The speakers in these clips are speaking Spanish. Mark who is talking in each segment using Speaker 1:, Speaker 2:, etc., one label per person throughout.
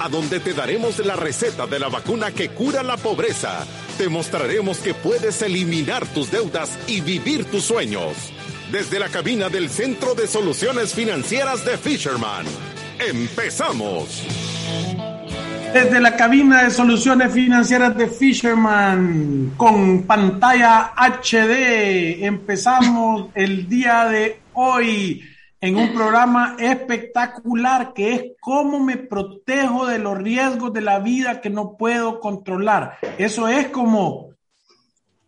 Speaker 1: a donde te daremos la receta de la vacuna que cura la pobreza. Te mostraremos que puedes eliminar tus deudas y vivir tus sueños. Desde la cabina del Centro de Soluciones Financieras de Fisherman. ¡Empezamos!
Speaker 2: Desde la cabina de soluciones financieras de Fisherman con pantalla HD, empezamos el día de hoy en un programa espectacular que es cómo me protejo de los riesgos de la vida que no puedo controlar. Eso es como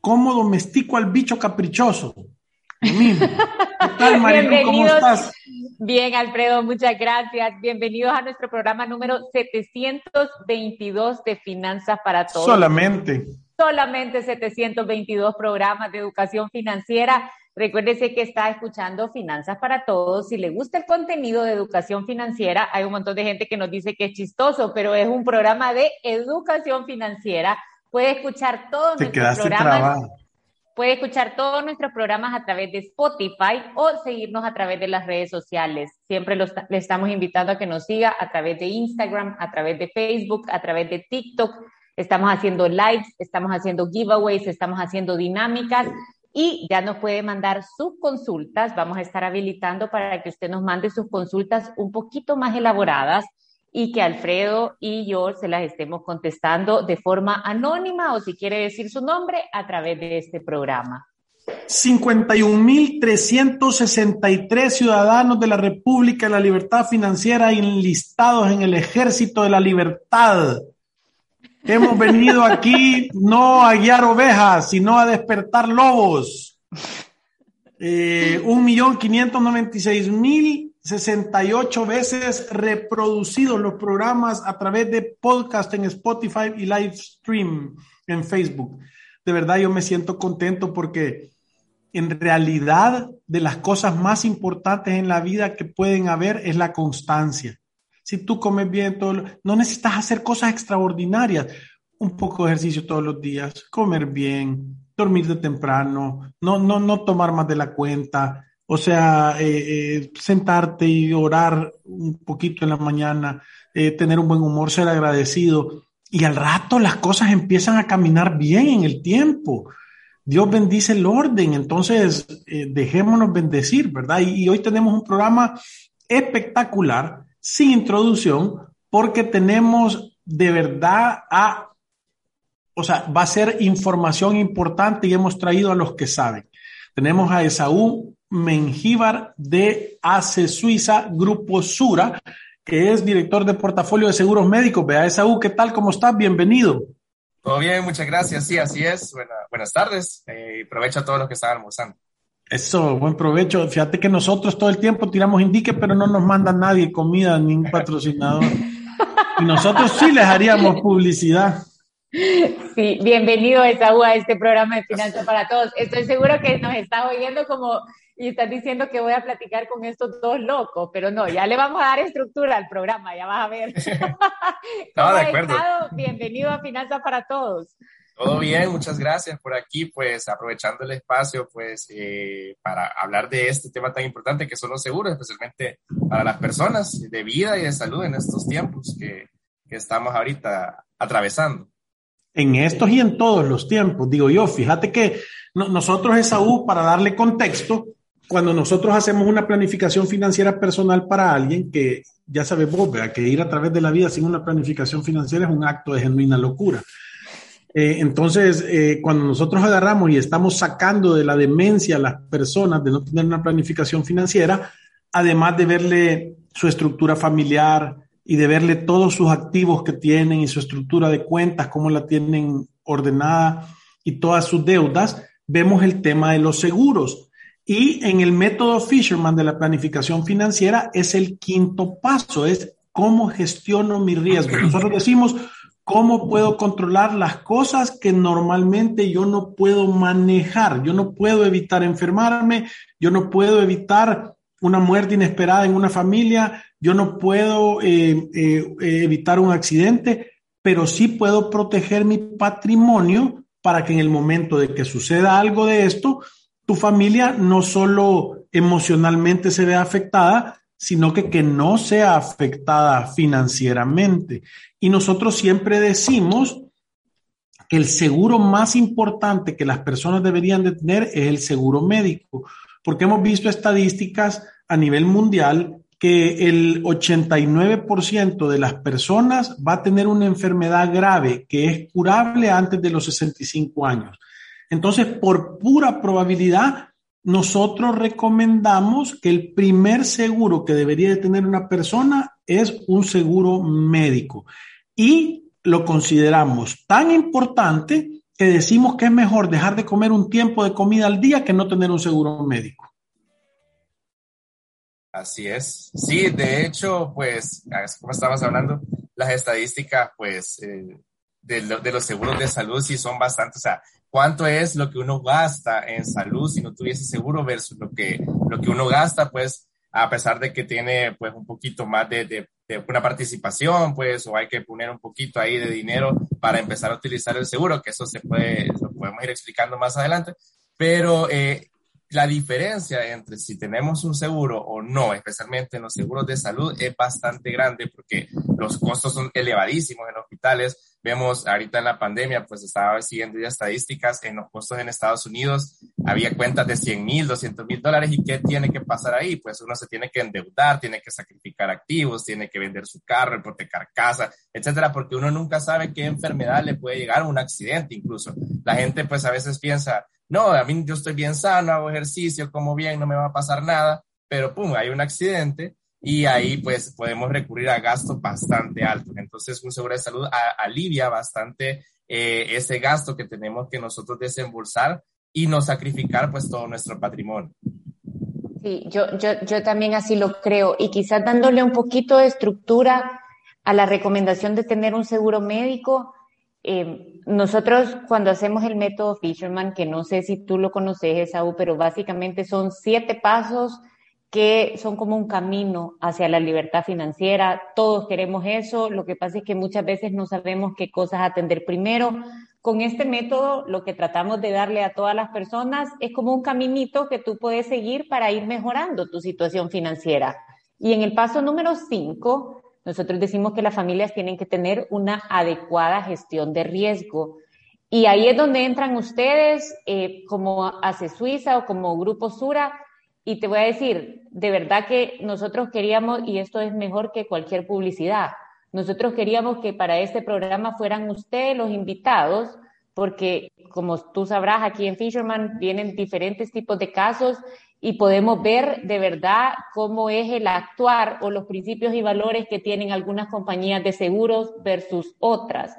Speaker 2: cómo domestico al bicho caprichoso. ¿Qué
Speaker 3: tal, Marilu? ¿Cómo estás? Bien, Alfredo, muchas gracias. Bienvenidos a nuestro programa número 722 de Finanzas para Todos.
Speaker 2: Solamente.
Speaker 3: Solamente 722 programas de educación financiera. Recuérdese que está escuchando Finanzas para Todos. Si le gusta el contenido de educación financiera, hay un montón de gente que nos dice que es chistoso, pero es un programa de educación financiera. Puede escuchar todos nuestros programas. Puede escuchar todos nuestros programas a través de Spotify o seguirnos a través de las redes sociales. Siempre le estamos invitando a que nos siga a través de Instagram, a través de Facebook, a través de TikTok. Estamos haciendo lives, estamos haciendo giveaways, estamos haciendo dinámicas y ya nos puede mandar sus consultas. Vamos a estar habilitando para que usted nos mande sus consultas un poquito más elaboradas y que Alfredo y yo se las estemos contestando de forma anónima o si quiere decir su nombre a través de este programa.
Speaker 2: 51.363 ciudadanos de la República de la Libertad Financiera enlistados en el Ejército de la Libertad. Hemos venido aquí no a guiar ovejas, sino a despertar lobos. Eh, un millón quinientos noventa y seis mil 68 veces reproducidos los programas a través de podcast en Spotify y live stream en Facebook. De verdad yo me siento contento porque en realidad de las cosas más importantes en la vida que pueden haber es la constancia. Si tú comes bien, todo no necesitas hacer cosas extraordinarias. Un poco de ejercicio todos los días, comer bien, dormir de temprano, no, no, no tomar más de la cuenta, o sea, eh, eh, sentarte y orar un poquito en la mañana, eh, tener un buen humor, ser agradecido. Y al rato las cosas empiezan a caminar bien en el tiempo. Dios bendice el orden, entonces dejémonos bendecir, ¿verdad? Y, y hoy tenemos un programa espectacular, sin introducción, porque tenemos de verdad a, o sea, va a ser información importante y hemos traído a los que saben. Tenemos a Esaú Mengíbar de ACE Suiza, Grupo Sura, que es director de portafolio de seguros médicos. Vea, Esaú, ¿qué tal? ¿Cómo estás? Bienvenido.
Speaker 4: Todo bien, muchas gracias. Sí, así es. buenas tardes. Eh, a todos los que están almorzando.
Speaker 2: Eso, buen provecho. Fíjate que nosotros todo el tiempo tiramos indique, pero no nos manda nadie comida, ningún patrocinador. Y nosotros sí les haríamos publicidad.
Speaker 3: Sí, bienvenido Esaú a este programa de Finanzas para Todos. Estoy seguro que nos está oyendo como y estás diciendo que voy a platicar con estos dos locos, pero no, ya le vamos a dar estructura al programa, ya vas a ver.
Speaker 4: no, de acuerdo.
Speaker 3: Bienvenido a Finanzas para Todos.
Speaker 4: Todo bien, muchas gracias por aquí, pues aprovechando el espacio, pues eh, para hablar de este tema tan importante que son los seguros, especialmente para las personas de vida y de salud en estos tiempos que, que estamos ahorita atravesando.
Speaker 2: En estos y en todos los tiempos, digo yo, fíjate que nosotros, Esaú, para darle contexto, cuando nosotros hacemos una planificación financiera personal para alguien, que ya sabes vos, que ir a través de la vida sin una planificación financiera es un acto de genuina locura. Eh, entonces, eh, cuando nosotros agarramos y estamos sacando de la demencia a las personas de no tener una planificación financiera, además de verle su estructura familiar y de verle todos sus activos que tienen y su estructura de cuentas, cómo la tienen ordenada y todas sus deudas, vemos el tema de los seguros y en el método Fisherman de la planificación financiera es el quinto paso, es cómo gestiono mi riesgo. Nosotros decimos ¿Cómo puedo controlar las cosas que normalmente yo no puedo manejar? Yo no puedo evitar enfermarme, yo no puedo evitar una muerte inesperada en una familia, yo no puedo eh, eh, evitar un accidente, pero sí puedo proteger mi patrimonio para que en el momento de que suceda algo de esto, tu familia no solo emocionalmente se vea afectada, sino que, que no sea afectada financieramente. Y nosotros siempre decimos que el seguro más importante que las personas deberían de tener es el seguro médico, porque hemos visto estadísticas a nivel mundial que el 89% de las personas va a tener una enfermedad grave que es curable antes de los 65 años. Entonces, por pura probabilidad, nosotros recomendamos que el primer seguro que debería de tener una persona es un seguro médico. Y lo consideramos tan importante que decimos que es mejor dejar de comer un tiempo de comida al día que no tener un seguro médico.
Speaker 4: Así es. Sí, de hecho, pues, como estabas hablando, las estadísticas, pues, eh, de, los seguros de salud sí son bastante, o sea, cuánto es lo que uno gasta en salud si no tuviese seguro versus lo que, lo que uno gasta, pues, a pesar de que tiene, pues, un poquito más de, de, de una participación, pues, o hay que poner un poquito ahí de dinero para empezar a utilizar el seguro, que eso se puede, lo podemos ir explicando más adelante, pero eh, la diferencia entre si tenemos un seguro o no, especialmente en los seguros de salud, es bastante grande porque los costos son elevadísimos en hospitales. Vemos ahorita en la pandemia, pues estaba siguiendo ya estadísticas en los costos en Estados Unidos, había cuentas de 100 mil, 200 mil dólares y qué tiene que pasar ahí? Pues uno se tiene que endeudar, tiene que sacrificar activos, tiene que vender su carro, hipotecar casa, etcétera, porque uno nunca sabe qué enfermedad le puede llegar, un accidente incluso. La gente pues a veces piensa, no, a mí yo estoy bien sano, hago ejercicio, como bien, no me va a pasar nada, pero pum, hay un accidente y ahí pues podemos recurrir a gastos bastante altos. Entonces un seguro de salud alivia bastante eh, ese gasto que tenemos que nosotros desembolsar y no sacrificar pues todo nuestro patrimonio.
Speaker 3: Sí, yo, yo, yo también así lo creo y quizás dándole un poquito de estructura a la recomendación de tener un seguro médico, eh, nosotros cuando hacemos el método Fisherman, que no sé si tú lo conoces, Esaú, pero básicamente son siete pasos que son como un camino hacia la libertad financiera. Todos queremos eso. Lo que pasa es que muchas veces no sabemos qué cosas atender primero. Con este método, lo que tratamos de darle a todas las personas es como un caminito que tú puedes seguir para ir mejorando tu situación financiera. Y en el paso número cinco, nosotros decimos que las familias tienen que tener una adecuada gestión de riesgo. Y ahí es donde entran ustedes eh, como ACE Suiza o como Grupo Sura. Y te voy a decir, de verdad que nosotros queríamos, y esto es mejor que cualquier publicidad, nosotros queríamos que para este programa fueran ustedes los invitados, porque como tú sabrás, aquí en Fisherman vienen diferentes tipos de casos y podemos ver de verdad cómo es el actuar o los principios y valores que tienen algunas compañías de seguros versus otras.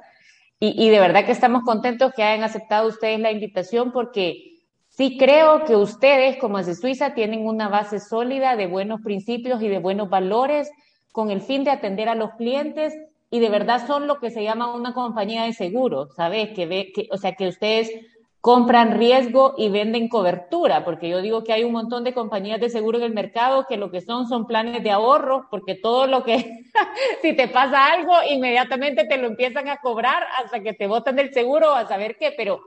Speaker 3: Y, de verdad que estamos contentos que hayan aceptado ustedes la invitación porque sí creo que ustedes como de Suiza tienen una base sólida de buenos principios y de buenos valores con el fin de atender a los clientes y de verdad son lo que se llama una compañía de seguros, ¿sabes? Que ve, que, o sea, que ustedes compran riesgo y venden cobertura, porque yo digo que hay un montón de compañías de seguro en el mercado que lo que son son planes de ahorro, porque todo lo que, si te pasa algo, inmediatamente te lo empiezan a cobrar hasta que te botan del seguro a saber qué, pero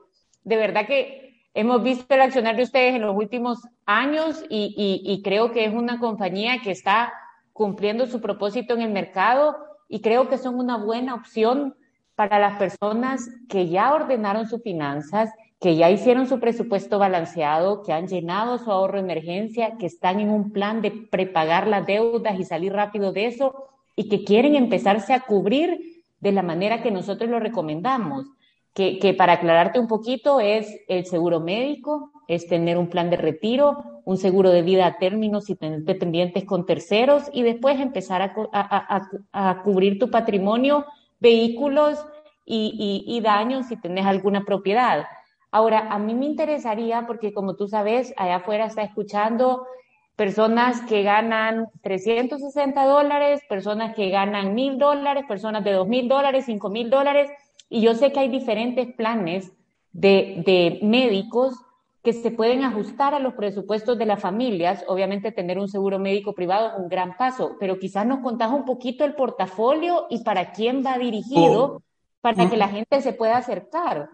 Speaker 3: de verdad que hemos visto el accionar de ustedes en los últimos años y, creo que es una compañía que está cumpliendo su propósito en el mercado y creo que son una buena opción para las personas que ya ordenaron sus finanzas que ya hicieron su presupuesto balanceado, que han llenado su ahorro de emergencia, que están en un plan de prepagar las deudas y salir rápido de eso y que quieren empezarse a cubrir de la manera que nosotros lo recomendamos. Que, que, para aclararte un poquito es el seguro médico, es tener un plan de retiro, un seguro de vida a término si tener dependientes con terceros y después empezar a, a, a, a cubrir tu patrimonio, vehículos y, y, y daños si tenés alguna propiedad. Ahora, a mí me interesaría, porque como tú sabes, allá afuera está escuchando personas que ganan 360 dólares, personas que ganan mil dólares, personas de dos mil dólares, cinco mil dólares, y yo sé que hay diferentes planes de, de médicos que se pueden ajustar a los presupuestos de las familias. Obviamente tener un seguro médico privado es un gran paso, pero quizás nos contás un poquito el portafolio y para quién va dirigido oh. para que mm. la gente se pueda acercar.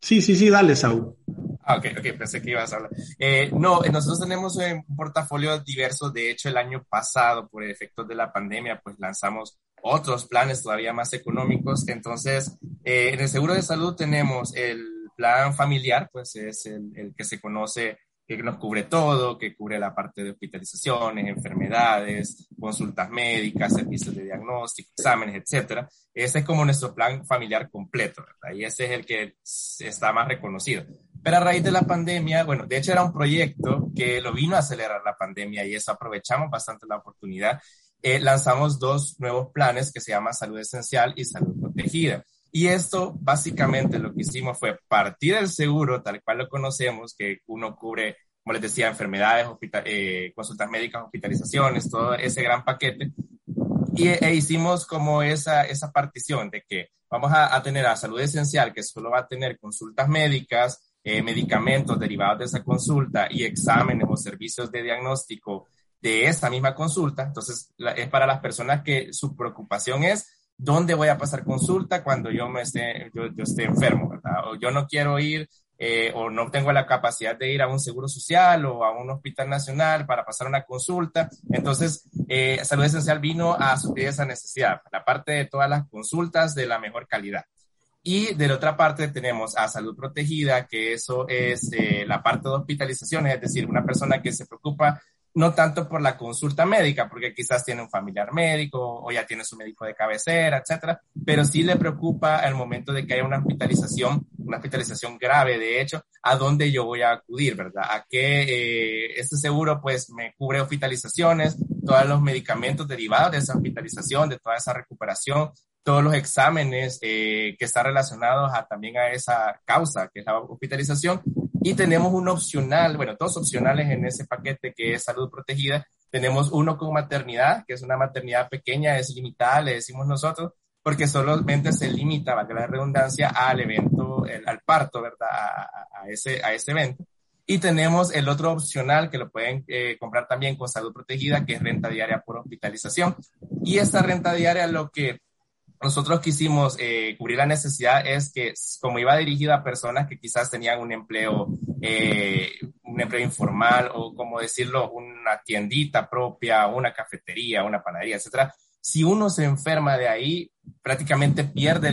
Speaker 2: Sí, sí, sí, dale, Saúl.
Speaker 4: Ah, ok, ok, pensé que ibas a hablar. Eh, no, nosotros tenemos un portafolio diverso. De hecho, el año pasado, por efectos de la pandemia, pues lanzamos otros planes todavía más económicos. Entonces, eh, en el seguro de salud tenemos el plan familiar, pues es el, el que se conoce que nos cubre todo, que cubre la parte de hospitalizaciones, enfermedades, consultas médicas, servicios de diagnóstico, exámenes, etcétera. Ese es como nuestro plan familiar completo, ¿verdad? Y ese es el que está más reconocido. Pero a raíz de la pandemia, bueno, de hecho era un proyecto que lo vino a acelerar la pandemia y eso aprovechamos bastante la oportunidad. Eh, lanzamos dos nuevos planes que se llaman Salud Esencial y Salud Protegida. Y esto básicamente lo que hicimos fue partir del seguro tal cual lo conocemos, que uno cubre, como les decía, enfermedades, eh, consultas médicas, hospitalizaciones, todo ese gran paquete. Y e hicimos como esa, esa partición de que vamos a, tener a salud esencial, que solo va a tener consultas médicas, eh, medicamentos derivados de esa consulta y exámenes o servicios de diagnóstico de esa misma consulta. Entonces, es para las personas que su preocupación es dónde voy a pasar consulta cuando yo, me esté, yo, esté enfermo, ¿verdad? O yo no quiero ir eh, o no tengo la capacidad de ir a un seguro social o a un hospital nacional para pasar una consulta. Entonces, eh, Salud Esencial vino a suplir esa necesidad, la parte de todas las consultas de la mejor calidad. Y de la otra parte tenemos a salud protegida, que eso es eh, la parte de hospitalizaciones, es decir, una persona que se preocupa no tanto por la consulta médica, porque quizás tiene un familiar médico o ya tiene su médico de cabecera, etcétera, pero sí le preocupa al momento de que haya una hospitalización, una hospitalización grave, de hecho, a dónde yo voy a acudir, ¿verdad? A qué eh, este seguro pues me cubre hospitalizaciones, todos los medicamentos derivados de esa hospitalización, de toda esa recuperación, todos los exámenes eh, que están relacionados también a esa causa, que es la hospitalización, y tenemos un opcional, bueno, dos opcionales en ese paquete que es salud protegida. Tenemos uno con maternidad, que es una maternidad pequeña, es limitada, le decimos nosotros, porque solamente se limita, valga la redundancia, al evento, al parto, ¿verdad? A, ese, a ese evento. Y tenemos el otro opcional que lo pueden eh, comprar también con salud protegida, que es renta diaria por hospitalización. Y esta renta diaria lo que nosotros quisimos eh, cubrir la necesidad es que, como iba dirigida a personas que quizás tenían un empleo, eh, un empleo informal o, como decirlo, una tiendita propia, una cafetería, una panadería, etcétera, si uno se enferma de ahí, prácticamente pierde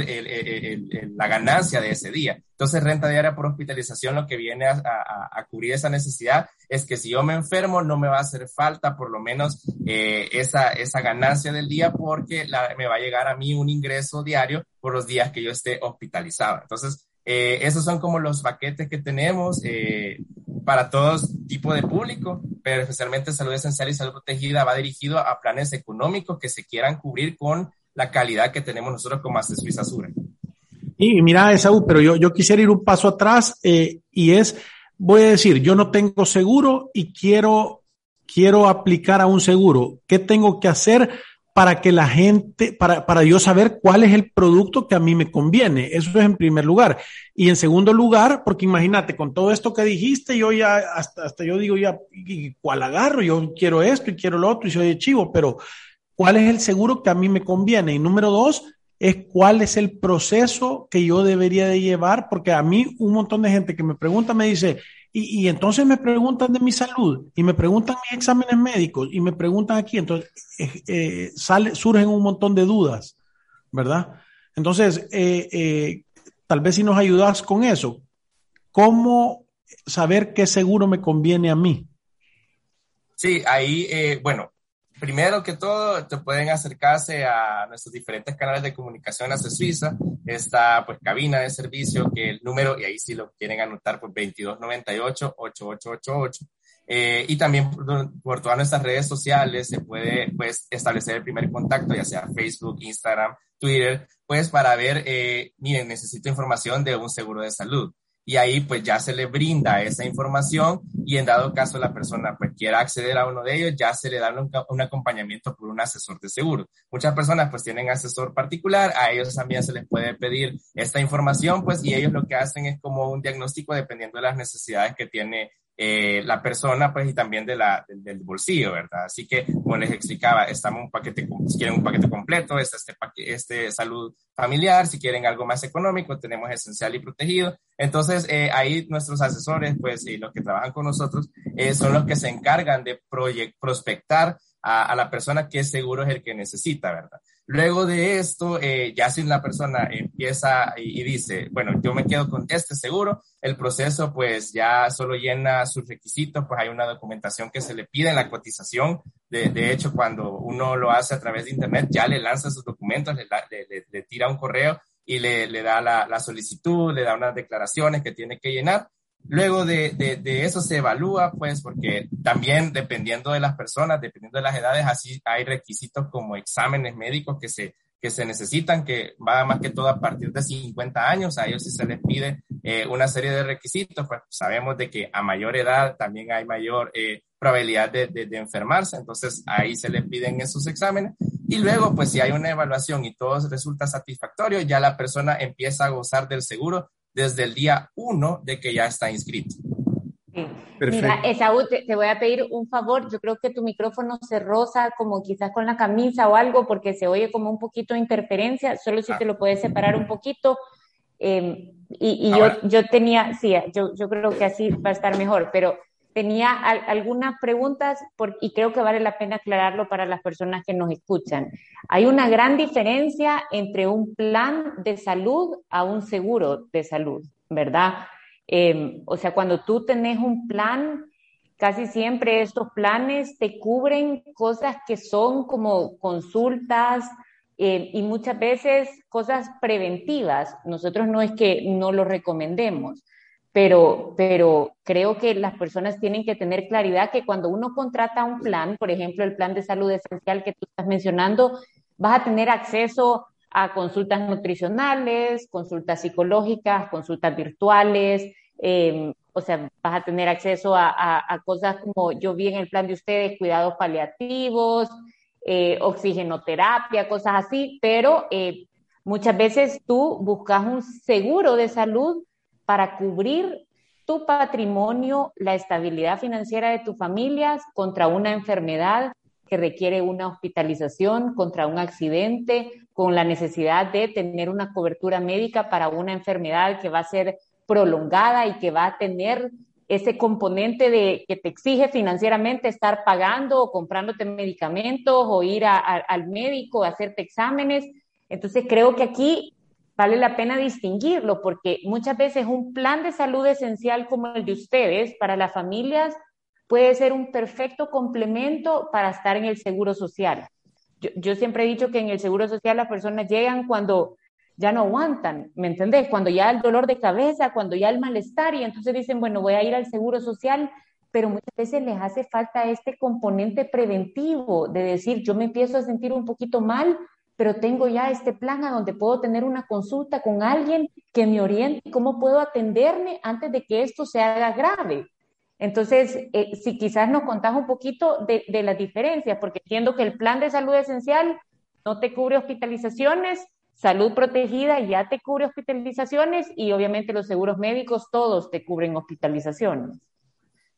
Speaker 4: la ganancia de ese día. Entonces, renta diaria por hospitalización lo que viene a, cubrir esa necesidad es que si yo me enfermo, no me va a hacer falta por lo menos eh, esa, esa ganancia del día porque me va a llegar a mí un ingreso diario por los días que yo esté hospitalizado. Entonces, eh, esos son como los paquetes que tenemos eh, para todo tipo de público, pero especialmente salud esencial y salud protegida va dirigido a planes económicos que se quieran cubrir con la calidad que tenemos nosotros como Ace Suiza
Speaker 2: Y mira, Esaú, pero yo, yo quisiera ir un paso atrás eh, y es, voy a decir, yo no tengo seguro y quiero, quiero aplicar a un seguro. ¿Qué tengo que hacer? Para que la gente, para, para yo saber cuál es el producto que a mí me conviene. Eso es en primer lugar. Y en segundo lugar, porque imagínate, con todo esto que dijiste, yo ya, hasta, hasta yo digo ya, ¿cuál agarro? Yo quiero esto y quiero lo otro y soy de chivo, pero ¿cuál es el seguro que a mí me conviene? Y número dos, es cuál es el proceso que yo debería de llevar, porque a mí un montón de gente que me pregunta me dice, y, entonces me preguntan de mi salud y me preguntan mis exámenes médicos y me preguntan aquí, entonces eh, eh, sale, surgen un montón de dudas, ¿verdad? Entonces, eh, tal vez si nos ayudas con eso, ¿cómo saber qué seguro me conviene a mí?
Speaker 4: Sí, ahí, bueno, primero que todo, te pueden acercarse a nuestros diferentes canales de comunicación hacia Suiza. Esta, pues, cabina de servicio, que el número, y ahí si lo quieren anotar, pues, 2298-8888. Eh, y también por, todas nuestras redes sociales se puede, pues, establecer el primer contacto, ya sea Facebook, Instagram, Twitter, pues, para ver, eh, miren, necesito información de un seguro de salud. Y ahí pues ya se le brinda esa información y en dado caso la persona pues quiera acceder a uno de ellos, ya se le da un, acompañamiento por un asesor de seguro. Muchas personas pues tienen asesor particular, a ellos también se les puede pedir esta información pues y ellos lo que hacen es como un diagnóstico dependiendo de las necesidades que tiene eh, la persona, pues, y también de la, del, bolsillo, ¿verdad? Así que, como les explicaba, estamos un paquete, si quieren un paquete completo, está este, este salud familiar, si quieren algo más económico, tenemos esencial y protegido. Entonces, eh, ahí nuestros asesores, pues, y los que trabajan con nosotros, eh, son los que se encargan de prospectar a, a, la persona qué seguro es el que necesita, ¿verdad? Luego de esto, eh, ya si una persona empieza y, dice, bueno, yo me quedo con este seguro, el proceso pues ya solo llena sus requisitos, pues hay una documentación que se le pide en la cotización. De, hecho, cuando uno lo hace a través de Internet, ya le lanza sus documentos, le, tira un correo y le, da la, la solicitud, le da unas declaraciones que tiene que llenar Luego de, de, eso se evalúa, pues, porque también dependiendo de las personas, dependiendo de las edades, así hay requisitos como exámenes médicos que se, que se necesitan, que va más que todo a partir de 50 años, a ellos sí se les pide eh, una serie de requisitos, pues sabemos de que a mayor edad también hay mayor eh, probabilidad de, de, de, enfermarse, entonces ahí se les piden esos exámenes. Y luego pues si hay una evaluación y todo resulta satisfactorio, ya la persona empieza a gozar del seguro desde el día uno de que ya está inscrito.
Speaker 3: Mira, Esaú, te, voy a pedir un favor. Yo creo que tu micrófono se roza como quizás con la camisa o algo porque se oye como un poquito de interferencia. Solo si te lo puedes separar un poquito. Em, y, yo, yo tenía, sí, yo, yo creo que así va a estar mejor, pero tenía algunas preguntas y creo que vale la pena aclararlo para las personas que nos escuchan. Hay una gran diferencia entre un plan de salud a un seguro de salud, ¿verdad? Em, o sea, cuando tú tenés un plan, casi siempre estos planes te cubren cosas que son como consultas eh, y muchas veces cosas preventivas. Nosotros no es que no lo recomendemos pero, pero creo que las personas tienen que tener claridad que cuando uno contrata un plan, por ejemplo, el plan de salud esencial que tú estás mencionando, vas a tener acceso a consultas nutricionales, consultas psicológicas, consultas virtuales, em, o sea, vas a tener acceso a, cosas como yo vi en el plan de ustedes, cuidados paliativos, eh, oxigenoterapia, cosas así, pero eh, muchas veces tú buscas un seguro de salud para cubrir tu patrimonio, la estabilidad financiera de tu familia contra una enfermedad que requiere una hospitalización, contra un accidente, con la necesidad de tener una cobertura médica para una enfermedad que va a ser prolongada y que va a tener ese componente de que te exige financieramente estar pagando o comprándote medicamentos o ir al médico hacerte exámenes. Entonces creo que aquí vale la pena distinguirlo porque muchas veces un plan de salud esencial como el de ustedes para las familias puede ser un perfecto complemento para estar en el seguro social. Yo, siempre he dicho que en el seguro social las personas llegan cuando ya no aguantan, ¿me entendés? Cuando ya el dolor de cabeza, cuando ya el malestar y entonces dicen, bueno, voy a ir al seguro social, pero muchas veces les hace falta este componente preventivo de decir, yo me empiezo a sentir un poquito mal, pero tengo ya este plan a donde puedo tener una consulta con alguien que me oriente cómo puedo atenderme antes de que esto se haga grave. Entonces, eh, si quizás nos contás un poquito de, de las diferencias, porque entiendo que el plan de salud esencial no te cubre hospitalizaciones, salud protegida ya te cubre hospitalizaciones y obviamente los seguros médicos todos te cubren hospitalizaciones.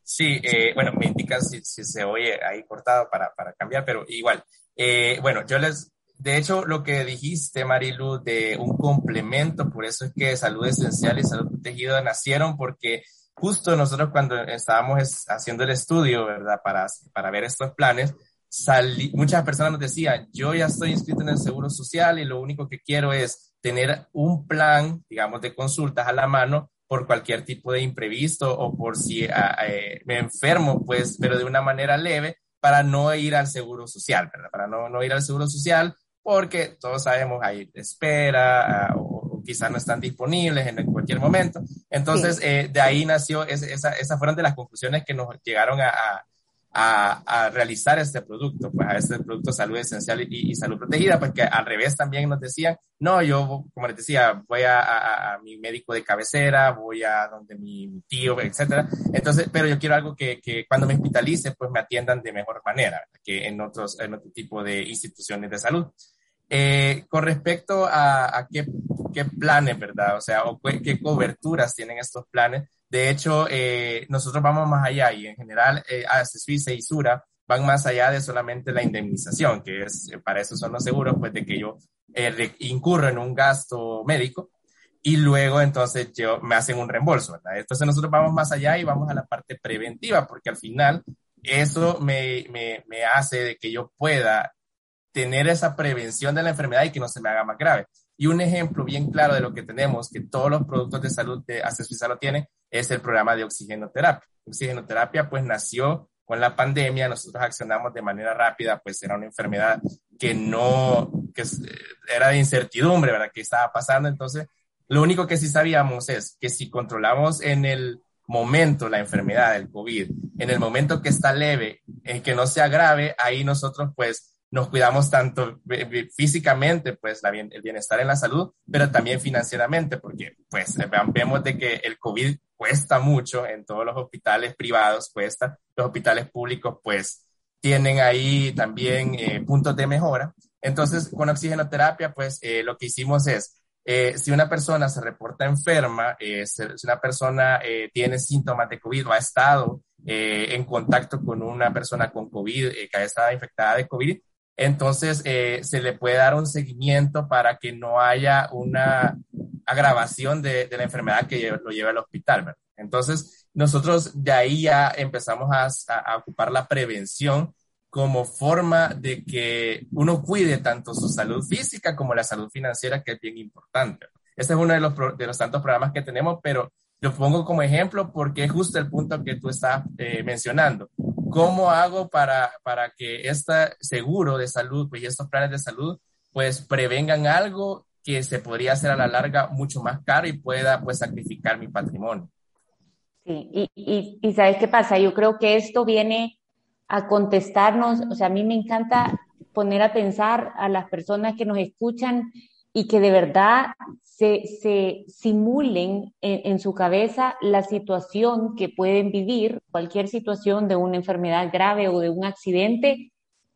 Speaker 4: Sí, eh, bueno, me indicas si, se oye ahí cortado para, para cambiar, pero igual. Eh, bueno, yo les de hecho, lo que dijiste, Marilu, de un complemento, por eso es que Salud Esencial y Salud Protegida nacieron, porque justo nosotros cuando estábamos haciendo el estudio, ¿verdad? Para, para ver estos planes, muchas personas nos decían, yo ya estoy inscrito en el Seguro Social y lo único que quiero es tener un plan, digamos, de consultas a la mano por cualquier tipo de imprevisto o por si ah, eh, me enfermo, pues, pero de una manera leve, para no ir al Seguro Social, ¿verdad? Para no, no ir al Seguro Social porque todos sabemos hay espera ah, o, quizás no están disponibles en cualquier momento. Entonces, eh, de ahí nació, esa, esas fueron de las conclusiones que nos llegaron a, a, realizar este producto, pues a este producto salud esencial y, salud protegida, pues que al revés también nos decían, no, yo, como les decía, voy a, a, mi médico de cabecera, voy a donde mi, tío, etcétera. Entonces, pero yo quiero algo que, que, cuando me hospitalice, pues me atiendan de mejor manera que en otros, en otro tipo de instituciones de salud. Eh, con respecto a, a qué, qué, planes, ¿verdad? O sea, o qué coberturas tienen estos planes, de hecho, eh, nosotros vamos más allá y en general eh, Suiza y Sura van más allá de solamente la indemnización, que es, eh, para eso son los seguros, pues de que yo eh, incurro en un gasto médico y luego entonces yo, me hacen un reembolso, ¿verdad? Entonces nosotros vamos más allá y vamos a la parte preventiva, porque al final eso me, me, me hace de que yo pueda tener esa prevención de la enfermedad y que no se me haga más grave. Y un ejemplo bien claro de lo que tenemos, que todos los productos de salud de Suiza lo tienen, es el programa de oxigenoterapia. Oxigenoterapia pues nació con la pandemia, nosotros accionamos de manera rápida, pues era una enfermedad que no, que era de incertidumbre, ¿verdad? Que estaba pasando. Entonces, lo único que sí sabíamos es que si controlamos en el momento la enfermedad del COVID, en el momento que está leve, en que no sea grave, ahí nosotros pues nos cuidamos tanto físicamente, pues el bienestar en la salud, pero también financieramente, porque pues vemos de que el COVID cuesta mucho en todos los hospitales privados, cuesta, los hospitales públicos pues tienen ahí también eh, puntos de mejora. Entonces, con oxigenoterapia, pues eh, lo que hicimos es, eh, si una persona se reporta enferma, si una persona tiene síntomas de COVID o ha estado en contacto con una persona con COVID, que ha estado infectada de COVID, entonces eh, se le puede dar un seguimiento para que no haya una agravación de, la enfermedad que lo lleve al hospital. Entonces, nosotros de ahí ya empezamos a, ocupar la prevención como forma de que uno cuide tanto su salud física como la salud financiera, que es bien importante. Este es uno de los, de los tantos programas que tenemos, pero lo pongo como ejemplo porque es justo el punto que tú estás eh, mencionando. ¿Cómo hago para, para que este seguro de salud pues, y estos planes de salud pues prevengan algo que se podría hacer a la larga mucho más caro y pueda pues sacrificar mi patrimonio?
Speaker 3: Sí, y, y, y ¿sabes qué pasa? Yo creo que esto viene a contestarnos, o sea, a mí me encanta poner a pensar a las personas que nos escuchan y que de verdad se, se simulen en, en, su cabeza la situación que pueden vivir, cualquier situación de una enfermedad grave o de un accidente,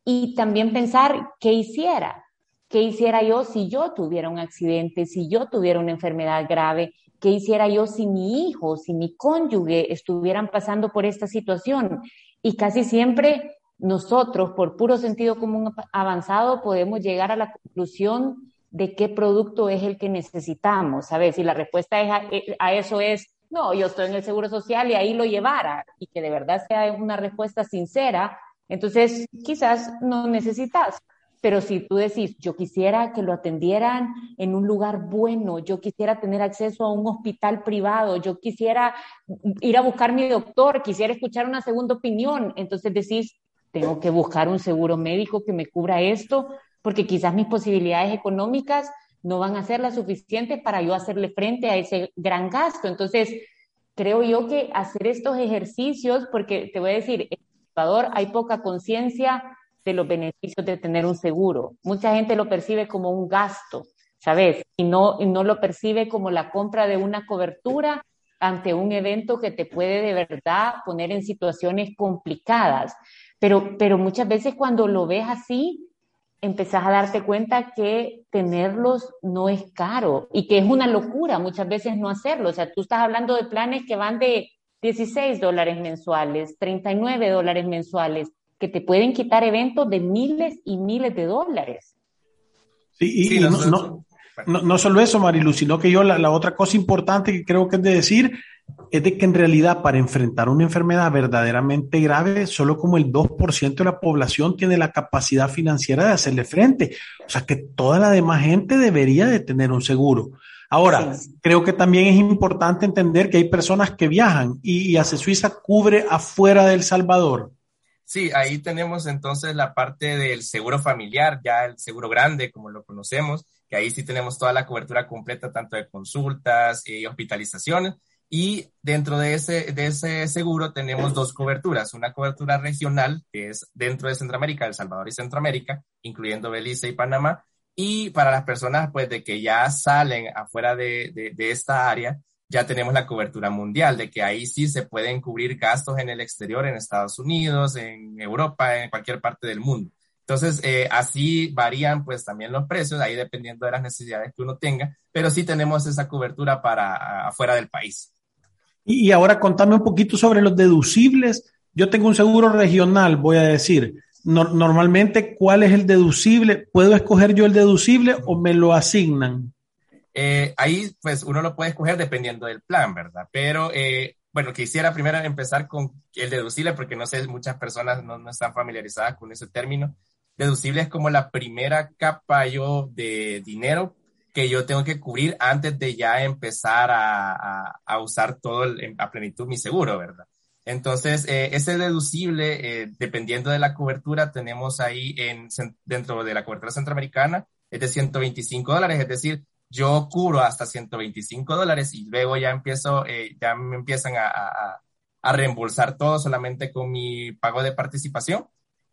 Speaker 3: y también pensar qué hiciera, qué hiciera yo si yo tuviera un accidente, si yo tuviera una enfermedad grave, qué hiciera yo si mi hijo, si mi cónyuge estuvieran pasando por esta situación. Y casi siempre nosotros, por puro sentido común avanzado, podemos llegar a la conclusión de qué producto es el que necesitamos, ¿sabes? Si la respuesta es eh, a, eso es, no, yo estoy en el Seguro Social y ahí lo llevara, y que de verdad sea una respuesta sincera, entonces quizás no necesitas. Pero si tú decís, yo quisiera que lo atendieran en un lugar bueno, yo quisiera tener acceso a un hospital privado, yo quisiera ir a buscar mi doctor, quisiera escuchar una segunda opinión, entonces decís, tengo que buscar un seguro médico que me cubra esto, porque quizás mis posibilidades económicas no van a ser las suficientes para yo hacerle frente a ese gran gasto. Entonces, creo yo que hacer estos ejercicios, porque te voy a decir, en Salvador hay poca conciencia de los beneficios de tener un seguro. Mucha gente lo percibe como un gasto, ¿sabes? Y no, y no lo percibe como la compra de una cobertura ante un evento que te puede de verdad poner en situaciones complicadas. Pero, pero muchas veces cuando lo ves así, empezás a darte cuenta que tenerlos no es caro y que es una locura muchas veces no hacerlo. O sea, tú estás hablando de planes que van de 16 dólares mensuales, 39 dólares mensuales, que te pueden quitar eventos de miles y miles de dólares.
Speaker 2: Sí, y, no, no, solo eso, Marilu, sino que yo la, la otra cosa importante que creo que es de decir es de que en realidad para enfrentar una enfermedad verdaderamente grave, solo como el 2% de la población tiene la capacidad financiera de hacerle frente. O sea que toda la demás gente debería de tener un seguro. Ahora, creo que también es importante entender que hay personas que viajan y, y Hace Suiza cubre afuera del Salvador.
Speaker 4: Sí, ahí tenemos entonces la parte del seguro familiar, ya el seguro grande, como lo conocemos, que ahí sí tenemos toda la cobertura completa, tanto de consultas y hospitalizaciones, Y dentro de ese, de ese seguro tenemos dos coberturas, una cobertura regional, que es dentro de Centroamérica, El Salvador y Centroamérica, incluyendo Belice y Panamá, y para las personas pues de que ya salen afuera de, de, de esta área, ya tenemos la cobertura mundial, de que ahí sí se pueden cubrir gastos en el exterior, en Estados Unidos, en Europa, en cualquier parte del mundo. Entonces, eh, así varían pues también los precios, ahí dependiendo de las necesidades que uno tenga, pero sí tenemos esa cobertura para afuera del país.
Speaker 2: Y, ahora contame un poquito sobre los deducibles. Yo tengo un seguro regional, voy a decir. normalmente, ¿cuál es el deducible? ¿Puedo escoger yo el deducible o me lo asignan?
Speaker 4: Eh, ahí, pues, uno lo puede escoger dependiendo del plan, ¿verdad? Pero, eh, bueno, quisiera primero empezar con el deducible, porque no sé, muchas personas no, no, están familiarizadas con ese término. Deducible es como la primera capa yo de dinero que yo tengo que cubrir antes de ya empezar a, a, usar todo el, a plenitud mi seguro, ¿verdad? Entonces, eh, ese deducible, dependiendo de la cobertura, tenemos ahí en, dentro de la cobertura centroamericana, es de 125 dólares, es decir, yo cubro hasta 125 dólares y luego ya empiezo, eh, ya me empiezan a, a, a, reembolsar todo solamente con mi pago de participación.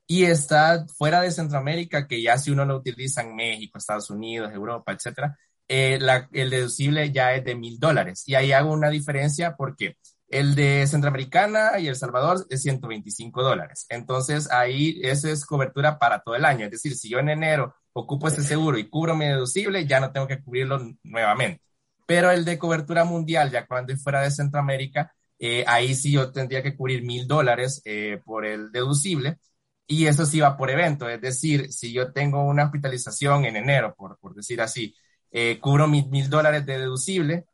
Speaker 4: Y está fuera de Centroamérica, que ya si uno lo utiliza en México, Estados Unidos, Europa, etcétera, eh, el deducible ya es de mil dólares. Y ahí hago una diferencia porque el de Centroamericana y El Salvador es 125 dólares. Entonces ahí esa es cobertura para todo el año. Es decir, si yo en enero ocupo ese seguro y cubro mi deducible, ya no tengo que cubrirlo nuevamente. Pero el de cobertura mundial, ya cuando estoy fuera de Centroamérica, eh, ahí sí yo tendría que cubrir mil dólares eh, por el deducible y eso sí va por evento. Es decir, si yo tengo una hospitalización en enero, por, por decir así, eh, cubro mil, mil dólares de deducible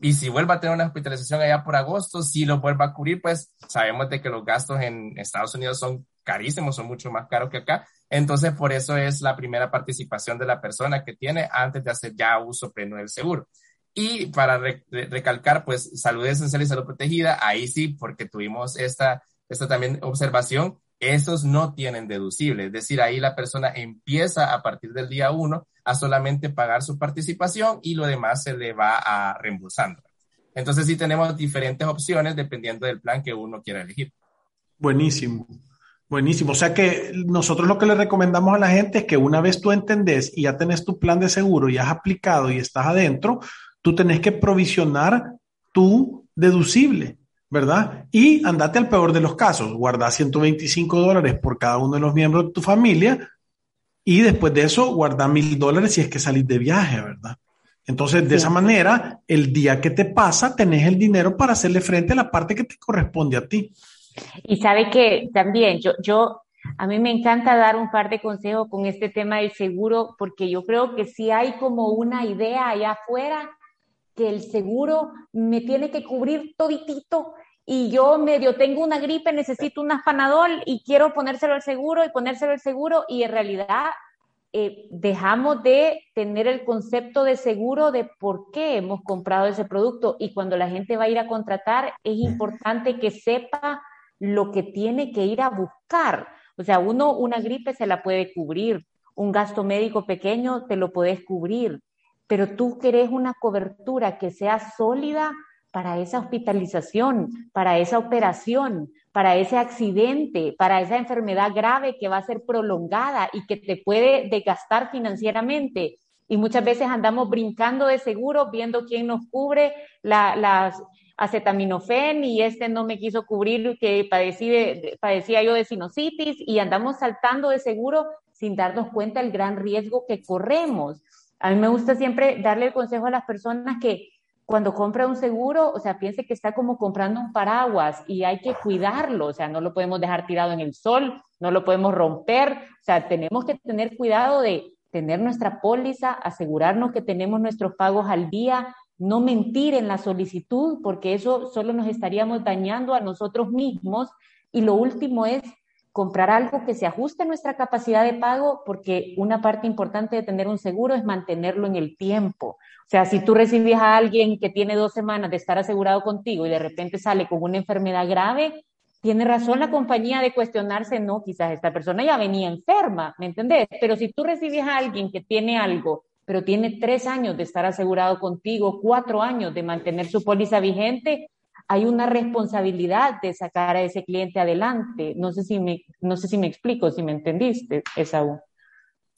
Speaker 4: y si vuelvo a tener una hospitalización allá por agosto, si lo vuelvo a cubrir, pues sabemos de que los gastos en Estados Unidos son carísimos, son mucho más caros que acá. Entonces, por eso es la primera participación de la persona que tiene antes de hacer ya uso pleno del seguro. Y para recalcar, pues, salud esencial y salud protegida, ahí sí, porque tuvimos esta, esta también observación, esos no tienen deducible. Es decir, ahí la persona empieza a partir del día uno a solamente pagar su participación y lo demás se le va a reembolsando. Entonces sí tenemos diferentes opciones dependiendo del plan que uno quiera elegir.
Speaker 2: Buenísimo. Buenísimo. O sea que nosotros lo que le recomendamos a la gente es que una vez tú entendés y ya tenés tu plan de seguro y has aplicado y estás adentro, tú tenés que provisionar tu deducible, ¿verdad? Y andate al peor de los casos, guarda 125 dólares por cada uno de los miembros de tu familia y después de eso guarda mil dólares si es que salís de viaje, ¿verdad? Entonces, de esa manera, el día que te pasa, tenés el dinero para hacerle frente a la parte que te corresponde a ti.
Speaker 3: Y sabe que también yo, yo, a mí me encanta dar un par de consejos con este tema del seguro, porque yo creo que si hay como una idea allá afuera que el seguro me tiene que cubrir toditito y yo medio tengo una gripe, necesito un panadol y quiero ponérselo al seguro y ponérselo al seguro y en realidad eh, dejamos de tener el concepto de seguro de por qué hemos comprado ese producto y cuando la gente va a ir a contratar es importante que sepa lo que tiene que ir a buscar. O sea, uno una gripe se la puede cubrir, un gasto médico pequeño te lo puedes cubrir, pero tú querés una cobertura que sea sólida para esa hospitalización, para esa operación, para ese accidente, para esa enfermedad grave que va a ser prolongada y que te puede desgastar financieramente. Y muchas veces andamos brincando de seguro, viendo quién nos cubre las acetaminofén y este no me quiso cubrir que padecí padecía yo de sinusitis y andamos saltando de seguro sin darnos cuenta del gran riesgo que corremos. A mí me gusta siempre darle el consejo a las personas que cuando compra un seguro, o sea, piense que está como comprando un paraguas y hay que cuidarlo, o sea, no lo podemos dejar tirado en el sol, no lo podemos romper, o sea, tenemos que tener cuidado de tener nuestra póliza, asegurarnos que tenemos nuestros pagos al día, no mentir en la solicitud, porque eso solo nos estaríamos dañando a nosotros mismos. Y lo último es comprar algo que se ajuste a nuestra capacidad de pago, porque una parte importante de tener un seguro es mantenerlo en el tiempo. O sea, si tú recibes a alguien que tiene dos semanas de estar asegurado contigo y de repente sale con una enfermedad grave, tiene razón la compañía de cuestionarse, no, quizás esta persona ya venía enferma, ¿me entendés? Pero si tú recibes a alguien que tiene algo pero tiene tres años de estar asegurado contigo, cuatro años de mantener su póliza vigente, hay una responsabilidad de sacar a ese cliente adelante. No sé si me, no sé si me explico, si me entendiste, Esaú.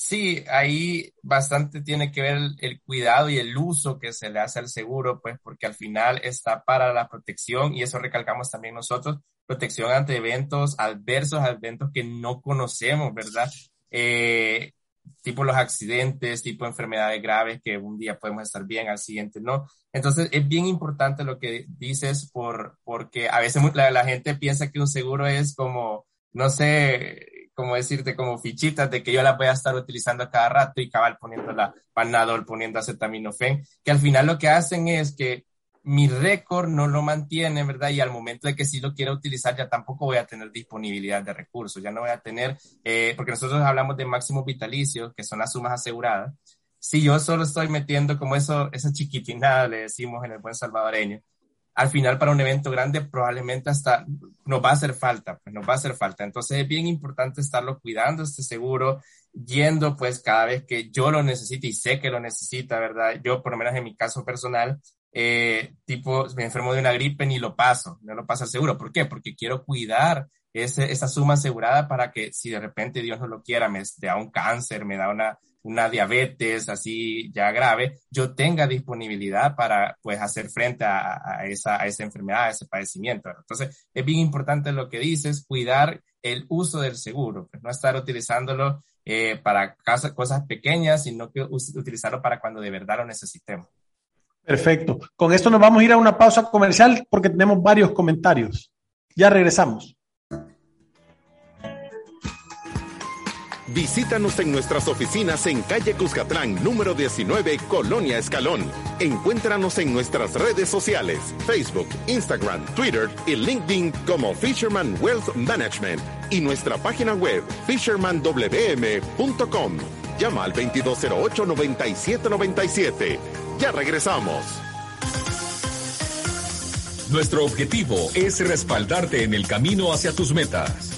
Speaker 4: Sí, ahí bastante tiene que ver el, cuidado y el uso que se le hace al seguro, pues porque al final está para la protección y eso recalcamos también nosotros, protección ante eventos adversos, eventos que no conocemos, ¿verdad? Eh, tipo los accidentes, tipo enfermedades graves que un día podemos estar bien, al siguiente no. Entonces es bien importante lo que dices por, porque a veces la, la gente piensa que un seguro es como, no sé, como decirte, como fichitas de que yo las voy a estar utilizando cada rato y cabal poniendo la panadol, poniendo acetaminofén, que al final lo que hacen es que mi récord no lo mantiene, ¿verdad? Y al momento de que sí lo quiera utilizar, ya tampoco voy a tener disponibilidad de recursos, ya no voy a tener, eh, porque nosotros hablamos de máximo vitalicio, que son las sumas aseguradas. Si yo solo estoy metiendo como eso, esa chiquitinada, le decimos en el buen salvadoreño, al final para un evento grande probablemente hasta nos va a hacer falta, pues nos va a hacer falta. Entonces es bien importante estarlo cuidando, este seguro, yendo pues cada vez que yo lo necesite y sé que lo necesita, ¿verdad? Yo por lo menos en mi caso personal, eh, tipo, me enfermo de una gripe, ni lo paso, no lo paso seguro. ¿Por qué? Porque quiero cuidar esa suma asegurada para que si de repente Dios no lo quiera, me da un cáncer, me da una, una diabetes así ya grave, yo tenga disponibilidad para pues hacer frente a, esa, a esa enfermedad, a ese padecimiento. Entonces, es bien importante lo que dices, cuidar el uso del seguro, pues no estar utilizándolo eh, para cosas pequeñas, sino que utilizarlo para cuando de verdad lo necesitemos.
Speaker 2: Perfecto. Con esto nos vamos a ir a una pausa comercial porque tenemos varios comentarios. Ya regresamos.
Speaker 1: Visítanos en nuestras oficinas en calle Cuscatlán, número 19, Colonia Escalón. Encuéntranos en nuestras redes sociales, Facebook, Instagram, Twitter y LinkedIn como Fisherman Wealth Management y nuestra página web fishermanwm.com. Llama al 2208-9797. Ya regresamos.
Speaker 5: Nuestro objetivo es respaldarte en el camino hacia tus metas.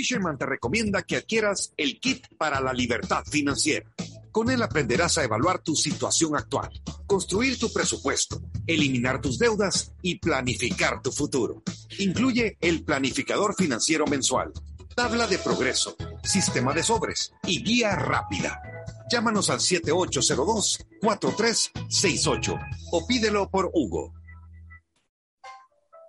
Speaker 6: Fisherman te recomienda que adquieras el kit para la libertad financiera. Con él aprenderás a evaluar tu situación actual, construir tu presupuesto, eliminar tus deudas y planificar tu futuro. Incluye el planificador financiero mensual, tabla de progreso, sistema de sobres y guía rápida. Llámanos al 7802-4368 o pídelo por Hugo.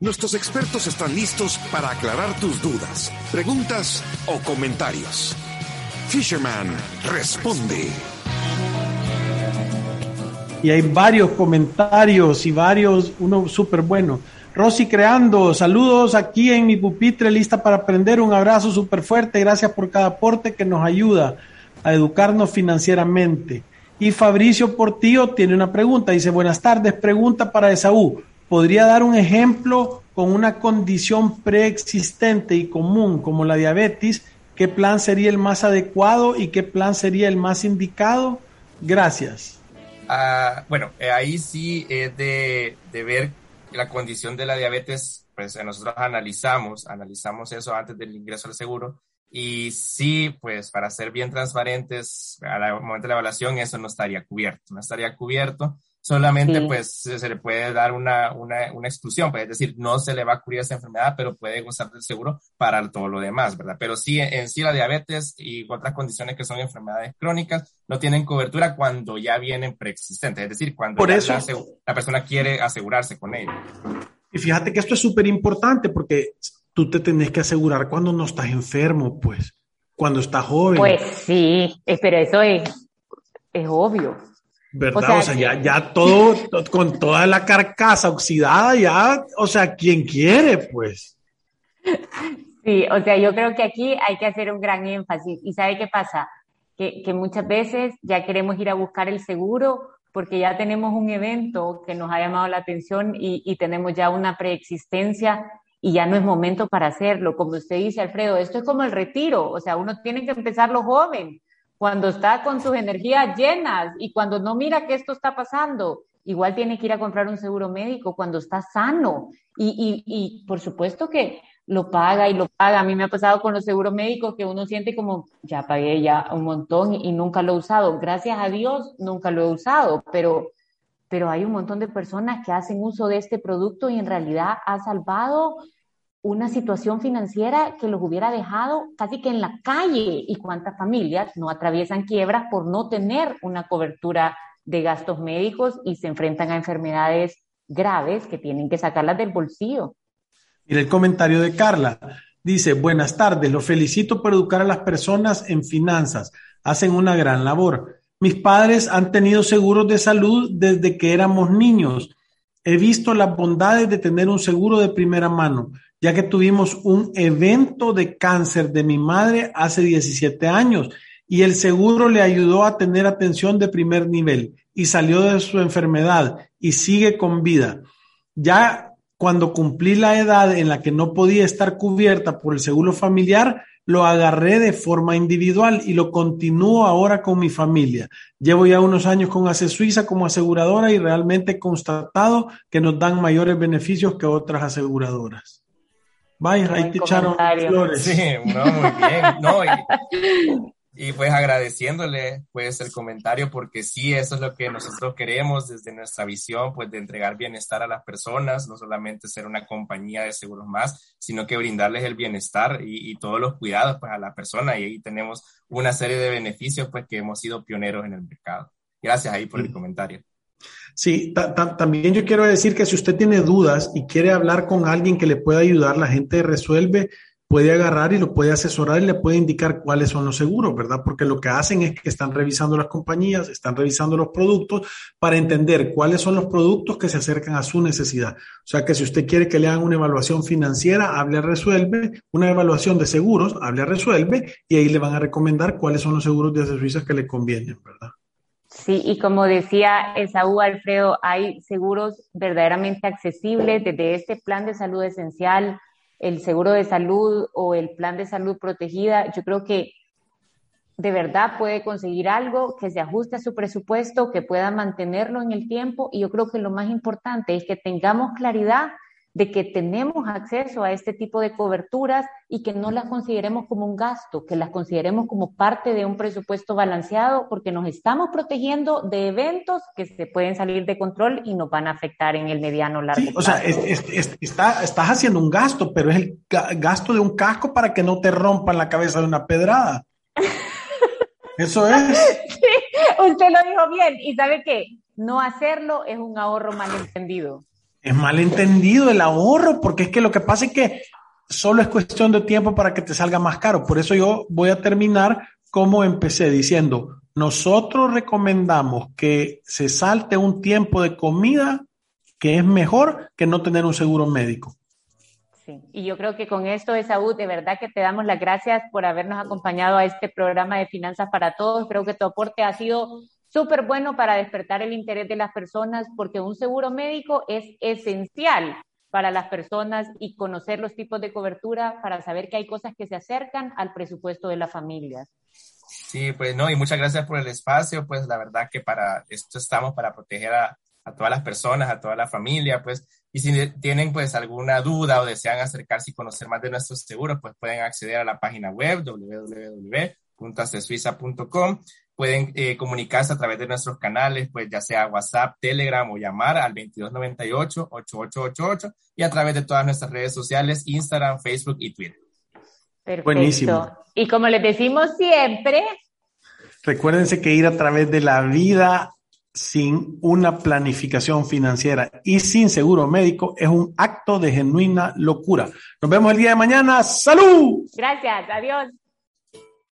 Speaker 6: Nuestros expertos están listos para aclarar tus dudas, preguntas o comentarios. Fisherman responde.
Speaker 2: Y hay varios comentarios y varios, uno súper bueno. Rosy Creando, saludos aquí en mi pupitre, lista para aprender. Un abrazo súper fuerte. Gracias por cada aporte que nos ayuda a educarnos financieramente. Y Fabricio Portillo tiene una pregunta. Dice, buenas tardes, pregunta para Esaú. ¿Podría dar un ejemplo con una condición preexistente y común como la diabetes? ¿Qué plan sería el más adecuado y qué plan sería el más indicado? Gracias.
Speaker 4: Ah, bueno, eh, ahí sí es de, de, ver la condición de la diabetes, pues nosotros analizamos, analizamos eso antes del ingreso al seguro y sí, pues para ser bien transparentes, al momento de la evaluación eso no estaría cubierto, no estaría cubierto solamente pues se le puede dar una, una, una, exclusión, pues, es decir, no se le va a cubrir esa enfermedad, pero puede gozar del seguro para todo lo demás, ¿verdad? Pero sí, en sí la diabetes y otras condiciones que son enfermedades crónicas no tienen cobertura cuando ya vienen preexistentes, es decir, cuando
Speaker 2: Por eso,
Speaker 4: la, la, persona quiere asegurarse con ello.
Speaker 2: Y fíjate que esto es súper importante porque tú te tenés que asegurar cuando no estás enfermo, pues, cuando estás joven.
Speaker 3: Pues sí, pero eso es, es obvio.
Speaker 2: ¿Verdad? O sea, ya, ya todo, con toda la carcasa oxidada, ya, o sea, quien quiere, pues.
Speaker 3: Sí, o sea, yo creo que aquí hay que hacer un gran énfasis. ¿Y sabe qué pasa? Que, que muchas veces ya queremos ir a buscar el seguro porque ya tenemos un evento que nos ha llamado la atención y, y tenemos ya una preexistencia y ya no es momento para hacerlo. Como usted dice, Alfredo, esto es como el retiro, o sea, uno tiene que empezarlo joven, cuando está con sus energías llenas y cuando no mira que esto está pasando. Igual tiene que ir a comprar un seguro médico cuando está sano. Y, y, y por supuesto que lo paga y lo paga. A mí me ha pasado con los seguros médicos que uno siente como, ya pagué ya un montón y nunca lo he usado. Gracias a Dios, nunca lo he usado, pero, pero hay un montón de personas que hacen uso de este producto y en realidad ha salvado una situación financiera que los hubiera dejado casi que en la calle y cuántas familias no atraviesan quiebras por no tener una cobertura de gastos médicos y se enfrentan a enfermedades graves que tienen que sacarlas del bolsillo.
Speaker 2: Mira el comentario de Carla. Dice, buenas tardes, los felicito por educar a las personas en finanzas. Hacen una gran labor. Mis padres han tenido seguros de salud desde que éramos niños. He visto las bondades de tener un seguro de primera mano, ya que tuvimos un evento de cáncer de mi madre hace 17 años y el seguro le ayudó a tener atención de primer nivel y salió de su enfermedad y sigue con vida. Ya cuando cumplí la edad en la que no podía estar cubierta por el seguro familiar, lo agarré de forma individual y lo continúo ahora con mi familia. Llevo ya unos años con ACE Suiza como aseguradora y realmente he constatado que nos dan mayores beneficios que otras aseguradoras. Ahí te echaron flores.
Speaker 4: Sí, no, muy bien. No, y, y pues agradeciéndole pues el comentario porque sí, eso es lo que nosotros queremos desde nuestra visión, pues de entregar bienestar a las personas, no solamente ser una compañía de seguros más, sino que brindarles el bienestar y, todos los cuidados pues a la persona y ahí tenemos una serie de beneficios pues que hemos sido pioneros en el mercado. Gracias ahí por el comentario.
Speaker 2: Sí, también yo quiero decir que si usted tiene dudas y quiere hablar con alguien que le pueda ayudar, la gente resuelve puede agarrar y lo puede asesorar y le puede indicar cuáles son los seguros, ¿verdad? Porque lo que hacen es que están revisando las compañías, están revisando los productos para entender cuáles son los productos que se acercan a su necesidad. O sea que si usted quiere que le hagan una evaluación financiera, hable a Resuelve, una evaluación de seguros, hable a Resuelve y ahí le van a recomendar cuáles son los seguros de Suiza que le convienen, ¿verdad?
Speaker 3: Sí, y como decía Esaú Alfredo, hay seguros verdaderamente accesibles desde este plan de salud esencial el seguro de salud o el plan de salud protegida, yo creo que de verdad puede conseguir algo que se ajuste a su presupuesto, que pueda mantenerlo en el tiempo y yo creo que lo más importante es que tengamos claridad de que tenemos acceso a este tipo de coberturas y que no las consideremos como un gasto, que las consideremos como parte de un presupuesto balanceado, porque nos estamos protegiendo de eventos que se pueden salir de control y nos van a afectar en el mediano largo
Speaker 2: sí, O sea, estás haciendo un gasto, pero es el gasto de un casco para que no te rompan la cabeza de una pedrada. Eso es.
Speaker 3: Sí, usted lo dijo bien. Y sabe qué, no hacerlo es un ahorro malentendido
Speaker 2: es malentendido el ahorro, porque es que lo que pasa es que solo es cuestión de tiempo para que te salga más caro. Por eso yo voy a terminar como empecé diciendo, nosotros recomendamos que se salte un tiempo de comida que es mejor que no tener un seguro médico.
Speaker 3: Sí, y yo creo que con esto, Esaú, de verdad que te damos las gracias por habernos acompañado a este programa de Finanzas para Todos. Creo que tu aporte ha sido súper bueno para despertar el interés de las personas porque un seguro médico es esencial para las personas y conocer los tipos de cobertura para saber que hay cosas que se acercan al presupuesto de las familias.
Speaker 4: Sí, pues no, y muchas gracias por el espacio, pues la verdad que para esto estamos para proteger a, a todas las personas, a toda la familia, pues, y si tienen pues alguna duda o desean acercarse y conocer más de nuestros seguros, pues pueden acceder a la página web www.asesuiza.com pueden eh, comunicarse a través de nuestros canales, pues ya sea WhatsApp, Telegram o llamar al 2298-8888 y a través de todas nuestras redes sociales, Instagram, Facebook y Twitter.
Speaker 3: Perfecto. Buenísimo. Y como les decimos siempre,
Speaker 2: recuérdense que ir a través de la vida sin una planificación financiera y sin seguro médico es un acto de genuina locura. Nos vemos el día de mañana. ¡Salud!
Speaker 3: Gracias, adiós.